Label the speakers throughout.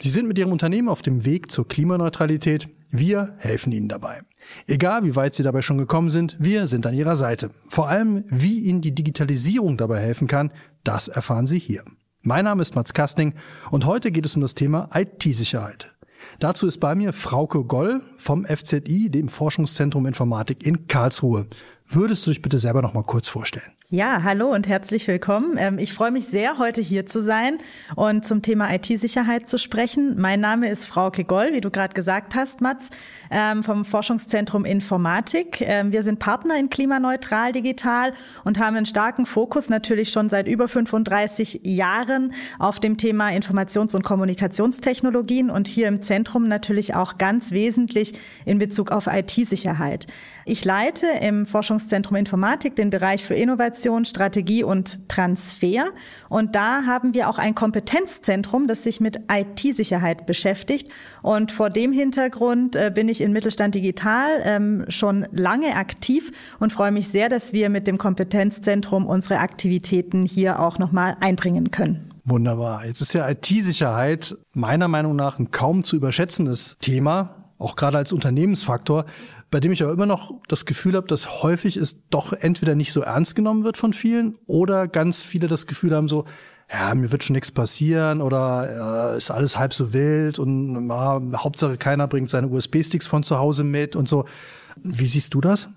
Speaker 1: Sie sind mit Ihrem Unternehmen auf dem Weg zur Klimaneutralität. Wir helfen Ihnen dabei. Egal, wie weit Sie dabei schon gekommen sind, wir sind an Ihrer Seite. Vor allem, wie Ihnen die Digitalisierung dabei helfen kann, das erfahren Sie hier. Mein Name ist Mats Kasting und heute geht es um das Thema IT-Sicherheit. Dazu ist bei mir Frauke Goll vom FZI, dem Forschungszentrum Informatik in Karlsruhe. Würdest du dich bitte selber noch mal kurz vorstellen?
Speaker 2: Ja, hallo und herzlich willkommen. Ähm, ich freue mich sehr, heute hier zu sein und zum Thema IT-Sicherheit zu sprechen. Mein Name ist Frauke Goll, wie du gerade gesagt hast, Mats, ähm, vom Forschungszentrum Informatik. Ähm, wir sind Partner in Klimaneutral Digital und haben einen starken Fokus natürlich schon seit über 35 Jahren auf dem Thema Informations- und Kommunikationstechnologien und hier im Zentrum natürlich auch ganz wesentlich in Bezug auf IT-Sicherheit. Ich leite im Forschungszentrum Informatik den Bereich für Innovation, Strategie und Transfer. Und da haben wir auch ein Kompetenzzentrum, das sich mit IT-Sicherheit beschäftigt. Und vor dem Hintergrund äh, bin ich in Mittelstand Digital ähm, schon lange aktiv und freue mich sehr, dass wir mit dem Kompetenzzentrum unsere Aktivitäten hier auch nochmal einbringen können.
Speaker 1: Wunderbar. Jetzt ist ja IT-Sicherheit meiner Meinung nach ein kaum zu überschätzendes Thema auch gerade als Unternehmensfaktor, bei dem ich aber immer noch das Gefühl habe, dass häufig es doch entweder nicht so ernst genommen wird von vielen oder ganz viele das Gefühl haben so, ja, mir wird schon nichts passieren oder äh, ist alles halb so wild und ja, Hauptsache keiner bringt seine USB-Sticks von zu Hause mit und so. Wie siehst du das?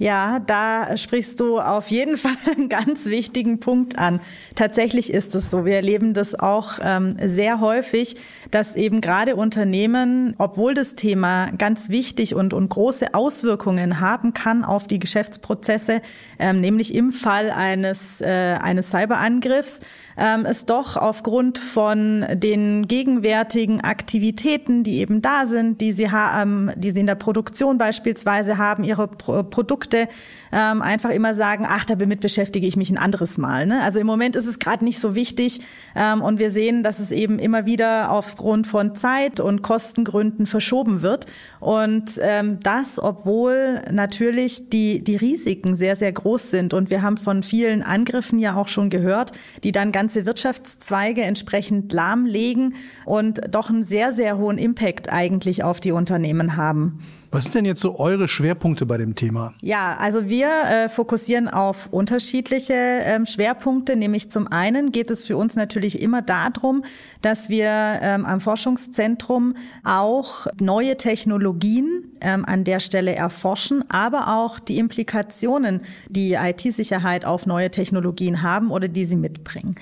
Speaker 2: Ja, da sprichst du auf jeden Fall einen ganz wichtigen Punkt an. Tatsächlich ist es so. Wir erleben das auch ähm, sehr häufig, dass eben gerade Unternehmen, obwohl das Thema ganz wichtig und, und große Auswirkungen haben kann auf die Geschäftsprozesse, ähm, nämlich im Fall eines, äh, eines Cyberangriffs, ähm, es doch aufgrund von den gegenwärtigen Aktivitäten, die eben da sind, die sie haben, die sie in der Produktion beispielsweise haben, ihre Pro Produkte ähm, einfach immer sagen, ach, damit beschäftige ich mich ein anderes Mal. Ne? Also im Moment ist es gerade nicht so wichtig ähm, und wir sehen, dass es eben immer wieder aufgrund von Zeit und Kostengründen verschoben wird und ähm, das, obwohl natürlich die die Risiken sehr sehr groß sind und wir haben von vielen Angriffen ja auch schon gehört, die dann ganz ganze Wirtschaftszweige entsprechend lahmlegen und doch einen sehr, sehr hohen Impact eigentlich auf die Unternehmen haben.
Speaker 1: Was sind denn jetzt so eure Schwerpunkte bei dem Thema?
Speaker 2: Ja, also wir äh, fokussieren auf unterschiedliche ähm, Schwerpunkte. Nämlich zum einen geht es für uns natürlich immer darum, dass wir ähm, am Forschungszentrum auch neue Technologien ähm, an der Stelle erforschen, aber auch die Implikationen, die IT-Sicherheit auf neue Technologien haben oder die sie mitbringen.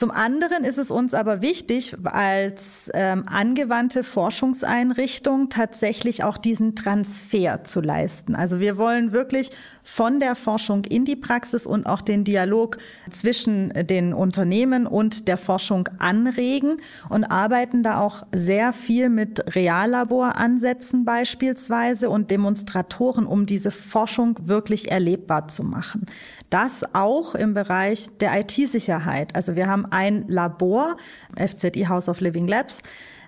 Speaker 2: Zum anderen ist es uns aber wichtig, als ähm, angewandte Forschungseinrichtung tatsächlich auch diesen Transfer zu leisten. Also wir wollen wirklich von der Forschung in die Praxis und auch den Dialog zwischen den Unternehmen und der Forschung anregen und arbeiten da auch sehr viel mit Reallaboransätzen beispielsweise und Demonstratoren, um diese Forschung wirklich erlebbar zu machen. Das auch im Bereich der IT-Sicherheit. Also wir haben ein Labor, FZI House of Living Labs,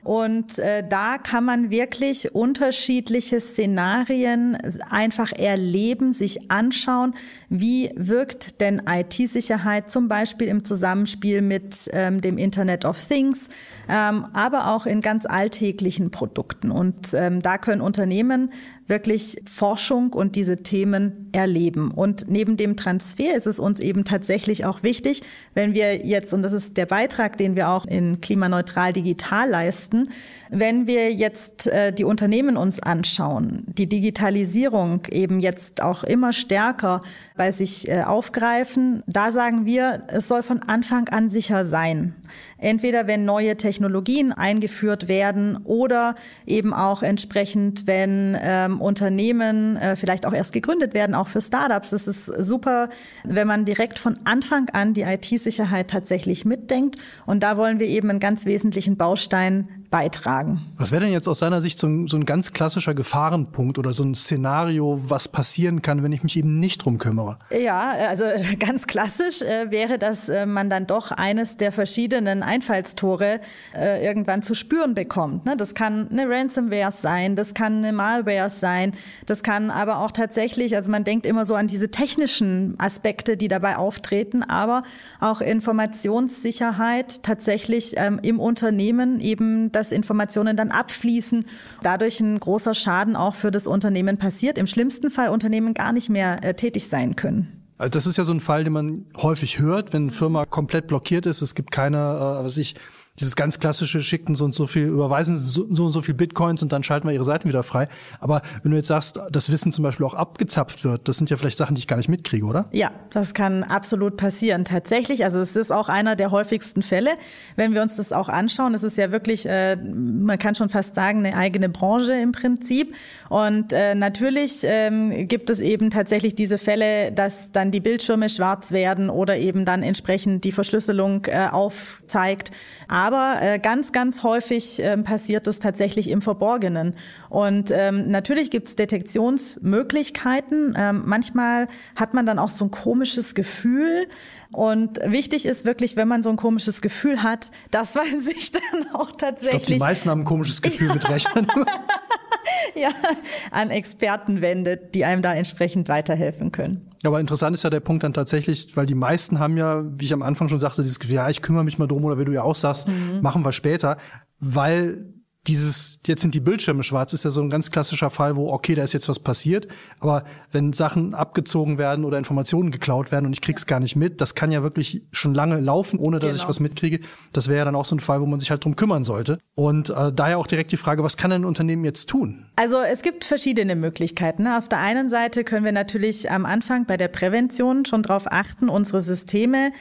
Speaker 2: und äh, da kann man wirklich unterschiedliche Szenarien einfach erleben, sich anschauen, wie wirkt denn IT-Sicherheit zum Beispiel im Zusammenspiel mit ähm, dem Internet of Things, ähm, aber auch in ganz alltäglichen Produkten. Und ähm, da können Unternehmen wirklich Forschung und diese Themen erleben. Und neben dem Transfer ist es uns eben tatsächlich auch wichtig, wenn wir jetzt, und das ist der Beitrag, den wir auch in Klimaneutral Digital leisten, wenn wir jetzt äh, die Unternehmen uns anschauen, die Digitalisierung eben jetzt auch immer stärker bei sich äh, aufgreifen, da sagen wir, es soll von Anfang an sicher sein. Entweder wenn neue Technologien eingeführt werden oder eben auch entsprechend, wenn ähm, Unternehmen äh, vielleicht auch erst gegründet werden, auch für Startups. Es ist super, wenn man direkt von Anfang an die IT-Sicherheit tatsächlich mitdenkt. Und da wollen wir eben einen ganz wesentlichen Baustein beitragen.
Speaker 1: Was wäre denn jetzt aus seiner Sicht so ein, so ein, ganz klassischer Gefahrenpunkt oder so ein Szenario, was passieren kann, wenn ich mich eben nicht drum kümmere?
Speaker 2: Ja, also ganz klassisch äh, wäre, dass äh, man dann doch eines der verschiedenen Einfallstore äh, irgendwann zu spüren bekommt. Ne? Das kann eine Ransomware sein, das kann eine Malware sein, das kann aber auch tatsächlich, also man denkt immer so an diese technischen Aspekte, die dabei auftreten, aber auch Informationssicherheit tatsächlich ähm, im Unternehmen eben das dass Informationen dann abfließen, dadurch ein großer Schaden auch für das Unternehmen passiert. Im schlimmsten Fall Unternehmen gar nicht mehr äh, tätig sein können.
Speaker 1: Also das ist ja so ein Fall, den man häufig hört, wenn eine Firma komplett blockiert ist. Es gibt keine, äh, was ich, dieses ganz klassische schicken so und so viel, überweisen so, und so viel Bitcoins und dann schalten wir ihre Seiten wieder frei. Aber wenn du jetzt sagst, das Wissen zum Beispiel auch abgezapft wird, das sind ja vielleicht Sachen, die ich gar nicht mitkriege, oder?
Speaker 2: Ja, das kann absolut passieren. Tatsächlich, also es ist auch einer der häufigsten Fälle. Wenn wir uns das auch anschauen, es ist ja wirklich, äh, man kann schon fast sagen, eine eigene Branche im Prinzip. Und äh, natürlich ähm, gibt es eben tatsächlich diese Fälle, dass dann die Bildschirme schwarz werden oder eben dann entsprechend die Verschlüsselung äh, aufzeigt. Aber äh, ganz, ganz häufig äh, passiert es tatsächlich im Verborgenen. Und ähm, natürlich gibt es Detektionsmöglichkeiten. Ähm, manchmal hat man dann auch so ein komisches Gefühl. Und wichtig ist wirklich, wenn man so ein komisches Gefühl hat, dass man sich dann auch tatsächlich. Ich
Speaker 1: glaube, die meisten haben ein komisches Gefühl mit Rechnern.
Speaker 2: ja, an Experten wendet, die einem da entsprechend weiterhelfen können.
Speaker 1: Ja, aber interessant ist ja der Punkt dann tatsächlich, weil die meisten haben ja, wie ich am Anfang schon sagte, dieses Gefühl, ja, ich kümmere mich mal drum oder wie du ja auch sagst, mhm. machen wir später, weil dieses, jetzt sind die Bildschirme schwarz, ist ja so ein ganz klassischer Fall, wo, okay, da ist jetzt was passiert, aber wenn Sachen abgezogen werden oder Informationen geklaut werden und ich krieg's gar nicht mit, das kann ja wirklich schon lange laufen, ohne dass genau. ich was mitkriege. Das wäre ja dann auch so ein Fall, wo man sich halt drum kümmern sollte. Und äh, daher auch direkt die Frage, was kann ein Unternehmen jetzt tun?
Speaker 2: Also es gibt verschiedene Möglichkeiten. Auf der einen Seite können wir natürlich am Anfang bei der Prävention schon darauf achten, unsere Systeme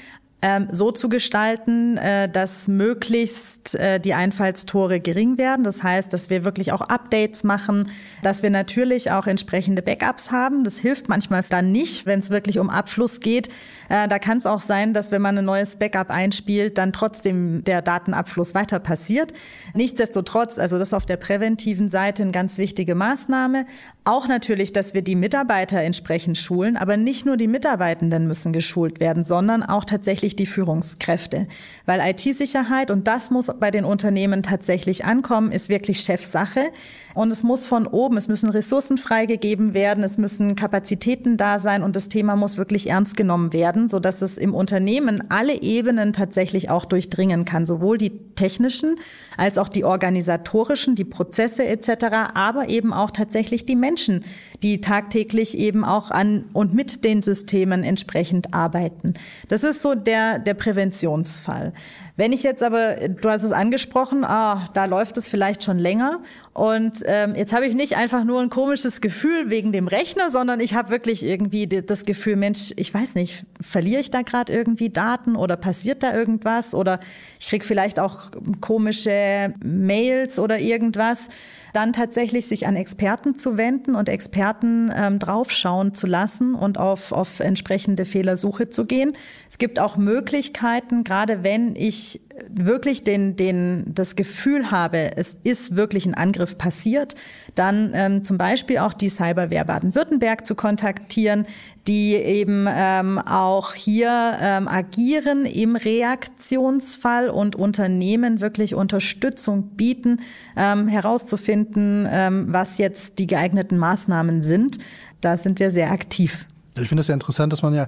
Speaker 2: ähm, so zu gestalten, äh, dass möglichst äh, die Einfallstore gering werden. Das heißt, dass wir wirklich auch Updates machen, dass wir natürlich auch entsprechende Backups haben. Das hilft manchmal dann nicht, wenn es wirklich um Abfluss geht. Äh, da kann es auch sein, dass wenn man ein neues Backup einspielt, dann trotzdem der Datenabfluss weiter passiert. Nichtsdestotrotz, also das auf der präventiven Seite eine ganz wichtige Maßnahme. Auch natürlich, dass wir die Mitarbeiter entsprechend schulen, aber nicht nur die Mitarbeitenden müssen geschult werden, sondern auch tatsächlich die Führungskräfte. Weil IT-Sicherheit, und das muss bei den Unternehmen tatsächlich ankommen, ist wirklich Chefsache. Und es muss von oben, es müssen Ressourcen freigegeben werden, es müssen Kapazitäten da sein und das Thema muss wirklich ernst genommen werden, so dass es im Unternehmen alle Ebenen tatsächlich auch durchdringen kann, sowohl die technischen als auch die organisatorischen, die Prozesse etc., aber eben auch tatsächlich die Menschen, die tagtäglich eben auch an und mit den Systemen entsprechend arbeiten. Das ist so der, der Präventionsfall. Wenn ich jetzt aber, du hast es angesprochen, ah, da läuft es vielleicht schon länger. Und ähm, jetzt habe ich nicht einfach nur ein komisches Gefühl wegen dem Rechner, sondern ich habe wirklich irgendwie das Gefühl, Mensch, ich weiß nicht, verliere ich da gerade irgendwie Daten oder passiert da irgendwas? Oder ich krieg vielleicht auch komische Mails oder irgendwas. Dann tatsächlich sich an Experten zu wenden und Experten ähm, draufschauen zu lassen und auf, auf entsprechende Fehlersuche zu gehen. Es gibt auch Möglichkeiten, gerade wenn ich wirklich den, den, das Gefühl habe, es ist wirklich ein Angriff passiert, dann ähm, zum Beispiel auch die Cyberwehr Baden-Württemberg zu kontaktieren, die eben ähm, auch hier ähm, agieren im Reaktionsfall und Unternehmen wirklich Unterstützung bieten, ähm, herauszufinden, ähm, was jetzt die geeigneten Maßnahmen sind. Da sind wir sehr aktiv.
Speaker 1: Ich finde es ja interessant, dass man ja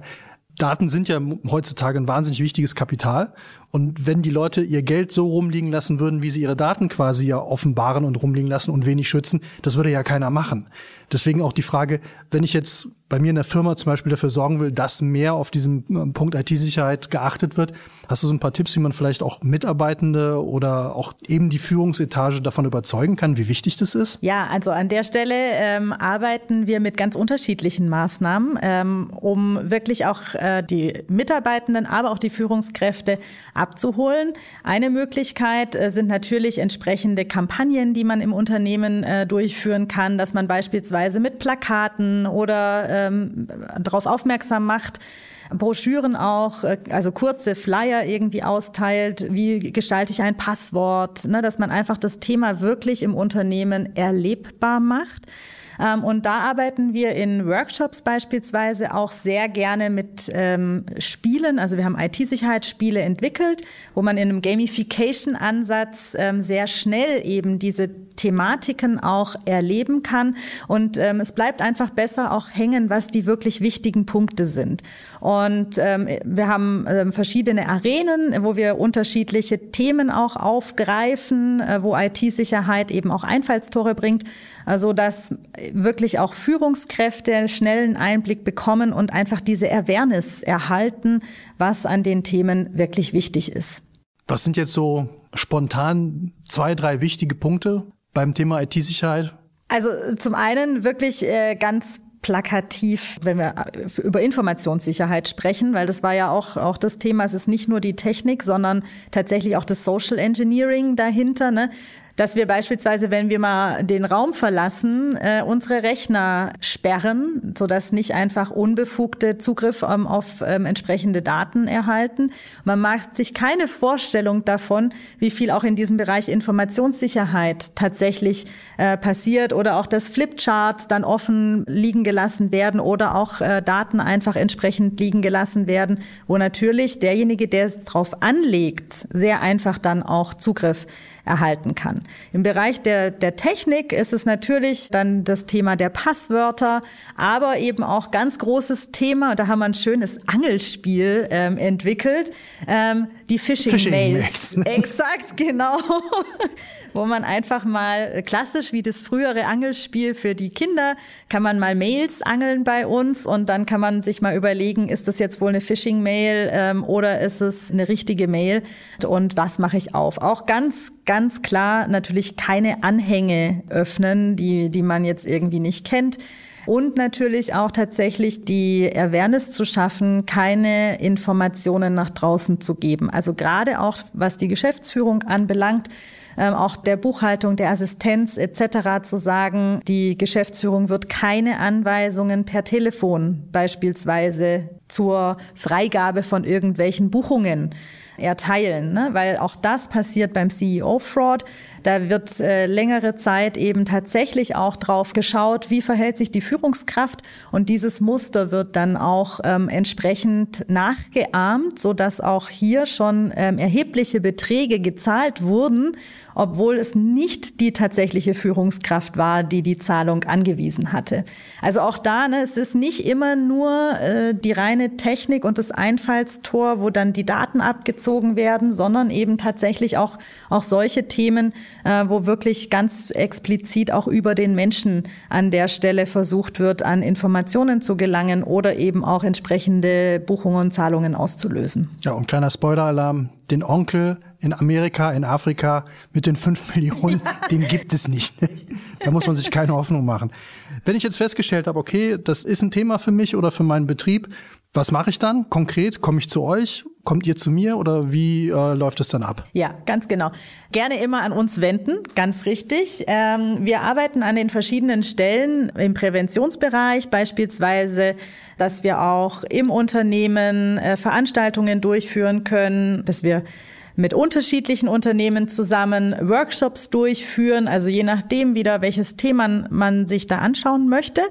Speaker 1: Daten sind ja heutzutage ein wahnsinnig wichtiges Kapital. Und wenn die Leute ihr Geld so rumliegen lassen würden, wie sie ihre Daten quasi ja offenbaren und rumliegen lassen und wenig schützen, das würde ja keiner machen. Deswegen auch die Frage, wenn ich jetzt bei mir in der Firma zum Beispiel dafür sorgen will, dass mehr auf diesem ähm, Punkt IT-Sicherheit geachtet wird, hast du so ein paar Tipps, wie man vielleicht auch Mitarbeitende oder auch eben die Führungsetage davon überzeugen kann, wie wichtig das ist?
Speaker 2: Ja, also an der Stelle ähm, arbeiten wir mit ganz unterschiedlichen Maßnahmen, ähm, um wirklich auch äh, die Mitarbeitenden, aber auch die Führungskräfte abzuholen. Eine Möglichkeit äh, sind natürlich entsprechende Kampagnen, die man im Unternehmen äh, durchführen kann, dass man beispielsweise mit Plakaten oder ähm, darauf aufmerksam macht, Broschüren auch, äh, also kurze Flyer irgendwie austeilt. Wie gestalte ich ein Passwort? Ne, dass man einfach das Thema wirklich im Unternehmen erlebbar macht. Ähm, und da arbeiten wir in Workshops beispielsweise auch sehr gerne mit ähm, Spielen. Also wir haben IT-Sicherheitsspiele entwickelt, wo man in einem Gamification-Ansatz ähm, sehr schnell eben diese Thematiken auch erleben kann. Und ähm, es bleibt einfach besser auch hängen, was die wirklich wichtigen Punkte sind. Und ähm, wir haben ähm, verschiedene Arenen, wo wir unterschiedliche Themen auch aufgreifen, äh, wo IT-Sicherheit eben auch Einfallstore bringt, also dass wirklich auch Führungskräfte schnellen Einblick bekommen und einfach diese Awareness erhalten, was an den Themen wirklich wichtig ist.
Speaker 1: Was sind jetzt so spontan zwei, drei wichtige Punkte, beim Thema IT-Sicherheit?
Speaker 2: Also zum einen wirklich äh, ganz plakativ, wenn wir äh, über Informationssicherheit sprechen, weil das war ja auch, auch das Thema. Es ist nicht nur die Technik, sondern tatsächlich auch das Social Engineering dahinter. Ne? Dass wir beispielsweise, wenn wir mal den Raum verlassen, äh, unsere Rechner sperren, sodass nicht einfach unbefugte Zugriff ähm, auf ähm, entsprechende Daten erhalten. Man macht sich keine Vorstellung davon, wie viel auch in diesem Bereich Informationssicherheit tatsächlich äh, passiert oder auch dass Flipcharts dann offen liegen gelassen werden oder auch äh, Daten einfach entsprechend liegen gelassen werden, wo natürlich derjenige, der es drauf anlegt, sehr einfach dann auch Zugriff erhalten kann. Im Bereich der, der Technik ist es natürlich dann das Thema der Passwörter, aber eben auch ganz großes Thema, da haben wir ein schönes Angelspiel ähm, entwickelt, ähm, die Phishing-Mails. Phishing Exakt, genau. Wo man einfach mal klassisch wie das frühere Angelspiel für die Kinder, kann man mal Mails angeln bei uns und dann kann man sich mal überlegen, ist das jetzt wohl eine Phishing-Mail ähm, oder ist es eine richtige Mail und was mache ich auf? Auch ganz, ganz klar natürlich keine Anhänge öffnen, die, die man jetzt irgendwie nicht kennt und natürlich auch tatsächlich die Awareness zu schaffen, keine Informationen nach draußen zu geben. Also gerade auch was die Geschäftsführung anbelangt, ähm, auch der Buchhaltung, der Assistenz etc. zu sagen, die Geschäftsführung wird keine Anweisungen per Telefon beispielsweise zur Freigabe von irgendwelchen Buchungen erteilen, ne? weil auch das passiert beim CEO-Fraud. Da wird äh, längere Zeit eben tatsächlich auch drauf geschaut, wie verhält sich die Führungskraft und dieses Muster wird dann auch ähm, entsprechend nachgeahmt, so dass auch hier schon ähm, erhebliche Beträge gezahlt wurden, obwohl es nicht die tatsächliche Führungskraft war, die die Zahlung angewiesen hatte. Also auch da, ne, es ist nicht immer nur äh, die reine Technik und das Einfallstor, wo dann die Daten abgezogen werden, sondern eben tatsächlich auch, auch solche Themen, äh, wo wirklich ganz explizit auch über den Menschen an der Stelle versucht wird, an Informationen zu gelangen oder eben auch entsprechende Buchungen und Zahlungen auszulösen.
Speaker 1: Ja, und kleiner Spoiler-Alarm, den Onkel in Amerika, in Afrika mit den fünf Millionen, den gibt es nicht. da muss man sich keine Hoffnung machen. Wenn ich jetzt festgestellt habe, okay, das ist ein Thema für mich oder für meinen Betrieb, was mache ich dann konkret? Komme ich zu euch? Kommt ihr zu mir oder wie äh, läuft es dann ab?
Speaker 2: Ja, ganz genau. Gerne immer an uns wenden, ganz richtig. Ähm, wir arbeiten an den verschiedenen Stellen im Präventionsbereich, beispielsweise, dass wir auch im Unternehmen äh, Veranstaltungen durchführen können, dass wir mit unterschiedlichen Unternehmen zusammen Workshops durchführen, also je nachdem wieder, welches Thema man sich da anschauen möchte.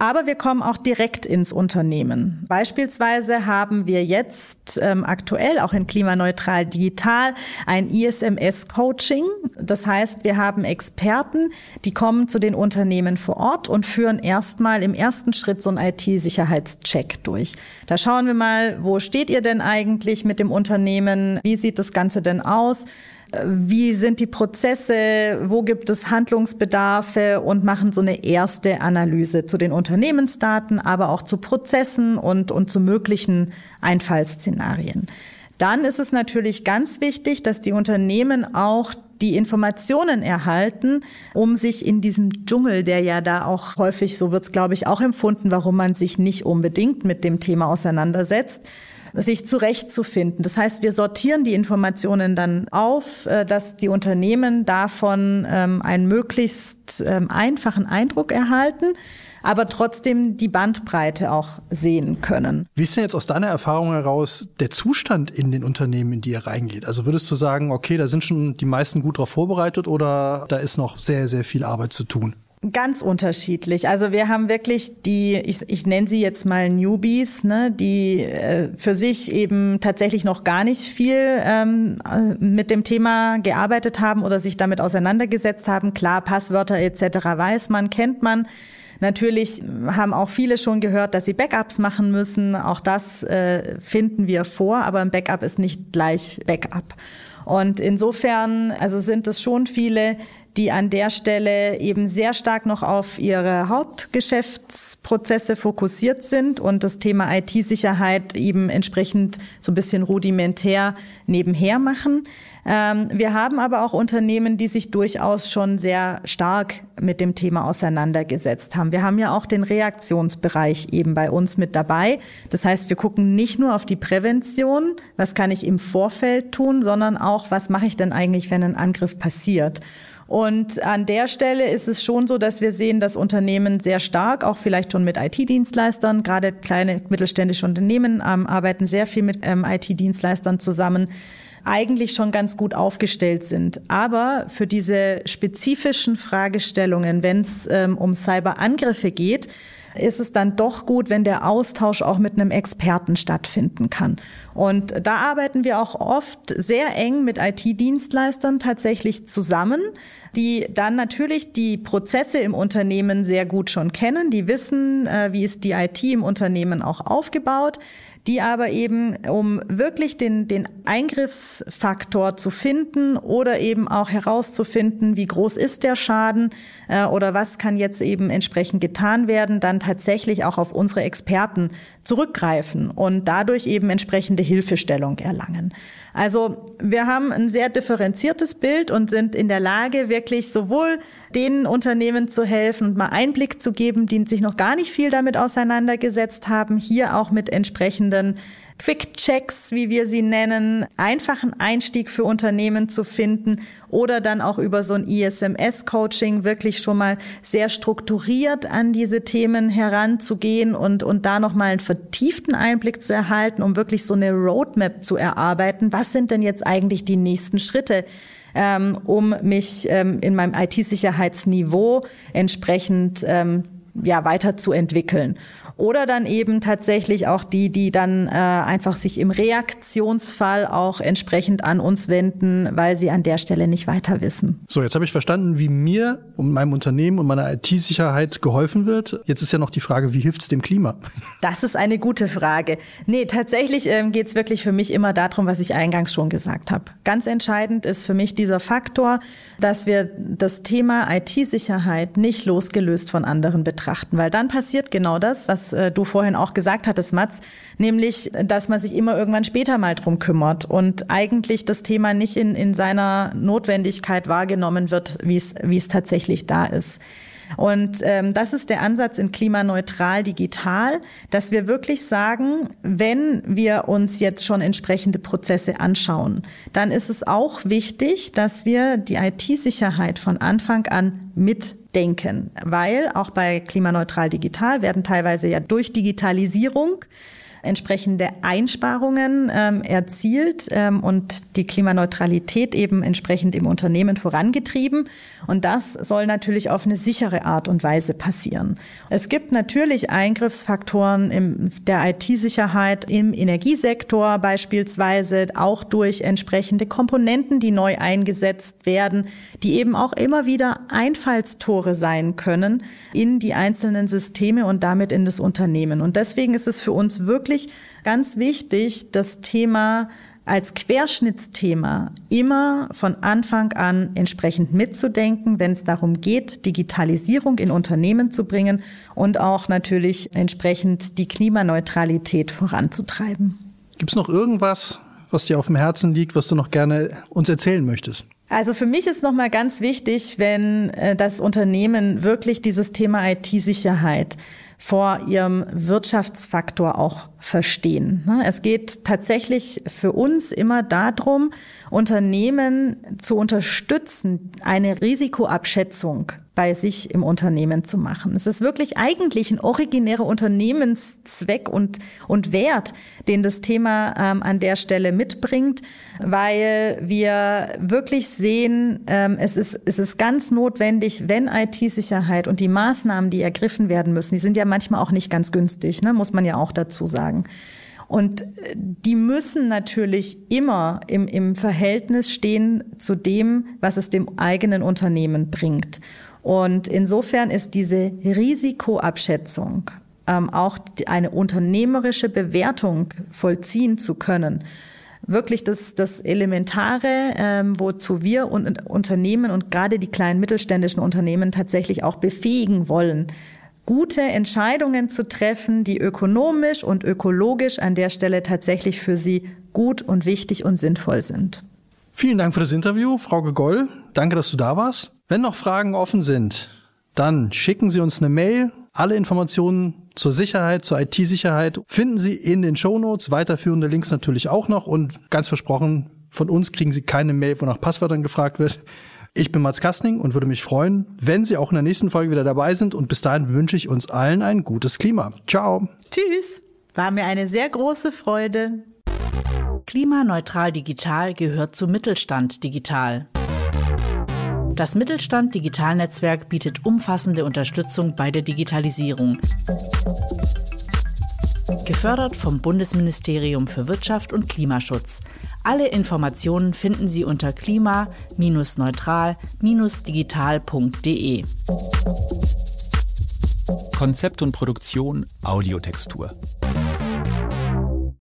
Speaker 2: Aber wir kommen auch direkt ins Unternehmen. Beispielsweise haben wir jetzt ähm, aktuell auch in Klimaneutral Digital ein ISMS-Coaching. Das heißt, wir haben Experten, die kommen zu den Unternehmen vor Ort und führen erstmal im ersten Schritt so einen IT-Sicherheitscheck durch. Da schauen wir mal, wo steht ihr denn eigentlich mit dem Unternehmen? Wie sieht das Ganze denn aus? Wie sind die Prozesse, wo gibt es Handlungsbedarfe und machen so eine erste Analyse zu den Unternehmensdaten, aber auch zu Prozessen und, und zu möglichen Einfallsszenarien. Dann ist es natürlich ganz wichtig, dass die Unternehmen auch die Informationen erhalten, um sich in diesem Dschungel, der ja da auch häufig, so wird es glaube ich auch empfunden, warum man sich nicht unbedingt mit dem Thema auseinandersetzt, sich zurechtzufinden. Das heißt, wir sortieren die Informationen dann auf, äh, dass die Unternehmen davon ähm, einen möglichst ähm, einfachen Eindruck erhalten aber trotzdem die Bandbreite auch sehen können.
Speaker 1: Wie ist denn jetzt aus deiner Erfahrung heraus der Zustand in den Unternehmen, in die ihr reingeht? Also würdest du sagen, okay, da sind schon die meisten gut darauf vorbereitet oder da ist noch sehr, sehr viel Arbeit zu tun?
Speaker 2: Ganz unterschiedlich. Also wir haben wirklich die, ich, ich nenne sie jetzt mal Newbies, ne, die äh, für sich eben tatsächlich noch gar nicht viel ähm, mit dem Thema gearbeitet haben oder sich damit auseinandergesetzt haben. Klar, Passwörter etc. weiß man, kennt man. Natürlich haben auch viele schon gehört, dass sie Backups machen müssen. Auch das äh, finden wir vor, aber ein Backup ist nicht gleich Backup. Und insofern, also sind es schon viele, die an der Stelle eben sehr stark noch auf ihre Hauptgeschäftsprozesse fokussiert sind und das Thema IT-Sicherheit eben entsprechend so ein bisschen rudimentär nebenher machen. Ähm, wir haben aber auch Unternehmen, die sich durchaus schon sehr stark mit dem Thema auseinandergesetzt haben. Wir haben ja auch den Reaktionsbereich eben bei uns mit dabei. Das heißt, wir gucken nicht nur auf die Prävention, was kann ich im Vorfeld tun, sondern auch, was mache ich denn eigentlich, wenn ein Angriff passiert. Und an der Stelle ist es schon so, dass wir sehen, dass Unternehmen sehr stark, auch vielleicht schon mit IT-Dienstleistern, gerade kleine mittelständische Unternehmen ähm, arbeiten sehr viel mit ähm, IT-Dienstleistern zusammen, eigentlich schon ganz gut aufgestellt sind. Aber für diese spezifischen Fragestellungen, wenn es ähm, um Cyberangriffe geht, ist es dann doch gut, wenn der Austausch auch mit einem Experten stattfinden kann. Und da arbeiten wir auch oft sehr eng mit IT-Dienstleistern tatsächlich zusammen, die dann natürlich die Prozesse im Unternehmen sehr gut schon kennen, die wissen, äh, wie ist die IT im Unternehmen auch aufgebaut, die aber eben, um wirklich den, den Eingriffsfaktor zu finden oder eben auch herauszufinden, wie groß ist der Schaden äh, oder was kann jetzt eben entsprechend getan werden, dann tatsächlich auch auf unsere Experten zurückgreifen und dadurch eben entsprechende Hilfestellung erlangen. Also wir haben ein sehr differenziertes Bild und sind in der Lage, wirklich sowohl den Unternehmen zu helfen und mal Einblick zu geben, die sich noch gar nicht viel damit auseinandergesetzt haben, hier auch mit entsprechenden Quick-Checks, wie wir sie nennen, einfachen Einstieg für Unternehmen zu finden oder dann auch über so ein ISMS-Coaching wirklich schon mal sehr strukturiert an diese Themen heranzugehen und, und da nochmal einen vertieften Einblick zu erhalten, um wirklich so eine Roadmap zu erarbeiten. Was sind denn jetzt eigentlich die nächsten Schritte? Ähm, um mich ähm, in meinem IT-Sicherheitsniveau entsprechend ähm, ja, weiterzuentwickeln. Oder dann eben tatsächlich auch die, die dann äh, einfach sich im Reaktionsfall auch entsprechend an uns wenden, weil sie an der Stelle nicht weiter wissen.
Speaker 1: So, jetzt habe ich verstanden, wie mir und meinem Unternehmen und meiner IT-Sicherheit geholfen wird. Jetzt ist ja noch die Frage, wie hilft es dem Klima?
Speaker 2: Das ist eine gute Frage. Nee, tatsächlich ähm, geht es wirklich für mich immer darum, was ich eingangs schon gesagt habe. Ganz entscheidend ist für mich dieser Faktor, dass wir das Thema IT-Sicherheit nicht losgelöst von anderen betrachten, weil dann passiert genau das, was äh, du vorhin auch gesagt hattest, Mats, nämlich, dass man sich immer irgendwann später mal drum kümmert und eigentlich das Thema nicht in, in seiner Notwendigkeit wahrgenommen wird, wie es, wie es tatsächlich da ist. Und ähm, das ist der Ansatz in klimaneutral digital, dass wir wirklich sagen, wenn wir uns jetzt schon entsprechende Prozesse anschauen, dann ist es auch wichtig, dass wir die IT-Sicherheit von Anfang an mitdenken, weil auch bei klimaneutral digital werden teilweise ja durch Digitalisierung entsprechende Einsparungen ähm, erzielt ähm, und die Klimaneutralität eben entsprechend im Unternehmen vorangetrieben. Und das soll natürlich auf eine sichere Art und Weise passieren. Es gibt natürlich Eingriffsfaktoren in der IT-Sicherheit im Energiesektor beispielsweise, auch durch entsprechende Komponenten, die neu eingesetzt werden, die eben auch immer wieder Einfallstore sein können in die einzelnen Systeme und damit in das Unternehmen. Und deswegen ist es für uns wirklich wirklich ganz wichtig, das Thema als Querschnittsthema immer von Anfang an entsprechend mitzudenken, wenn es darum geht, Digitalisierung in Unternehmen zu bringen und auch natürlich entsprechend die Klimaneutralität voranzutreiben.
Speaker 1: Gibt es noch irgendwas, was dir auf dem Herzen liegt, was du noch gerne uns erzählen möchtest?
Speaker 2: Also für mich ist nochmal ganz wichtig, wenn äh, das Unternehmen wirklich dieses Thema IT-Sicherheit vor ihrem Wirtschaftsfaktor auch verstehen. Ne? Es geht tatsächlich für uns immer darum, Unternehmen zu unterstützen, eine Risikoabschätzung bei sich im Unternehmen zu machen. Es ist wirklich eigentlich ein originärer Unternehmenszweck und, und Wert, den das Thema ähm, an der Stelle mitbringt, weil wir wirklich sehen, ähm, es, ist, es ist ganz notwendig, wenn IT-Sicherheit und die Maßnahmen, die ergriffen werden müssen, die sind ja manchmal auch nicht ganz günstig, ne, muss man ja auch dazu sagen. Und die müssen natürlich immer im, im Verhältnis stehen zu dem, was es dem eigenen Unternehmen bringt. Und insofern ist diese Risikoabschätzung, ähm, auch eine unternehmerische Bewertung vollziehen zu können, wirklich das, das Elementare, ähm, wozu wir und Unternehmen und gerade die kleinen mittelständischen Unternehmen tatsächlich auch befähigen wollen, gute Entscheidungen zu treffen, die ökonomisch und ökologisch an der Stelle tatsächlich für sie gut und wichtig und sinnvoll sind.
Speaker 1: Vielen Dank für das Interview, Frau Gegoll. Danke, dass du da warst. Wenn noch Fragen offen sind, dann schicken Sie uns eine Mail. Alle Informationen zur Sicherheit, zur IT-Sicherheit finden Sie in den Shownotes. Weiterführende Links natürlich auch noch. Und ganz versprochen, von uns kriegen Sie keine Mail, wo nach Passwörtern gefragt wird. Ich bin Mats Kastning und würde mich freuen, wenn Sie auch in der nächsten Folge wieder dabei sind. Und bis dahin wünsche ich uns allen ein gutes Klima. Ciao.
Speaker 2: Tschüss. War mir eine sehr große Freude.
Speaker 3: Klimaneutral Digital gehört zu Mittelstand Digital. Das Mittelstand Digitalnetzwerk bietet umfassende Unterstützung bei der Digitalisierung. Gefördert vom Bundesministerium für Wirtschaft und Klimaschutz. Alle Informationen finden Sie unter klima-neutral-digital.de.
Speaker 4: Konzept und Produktion Audiotextur.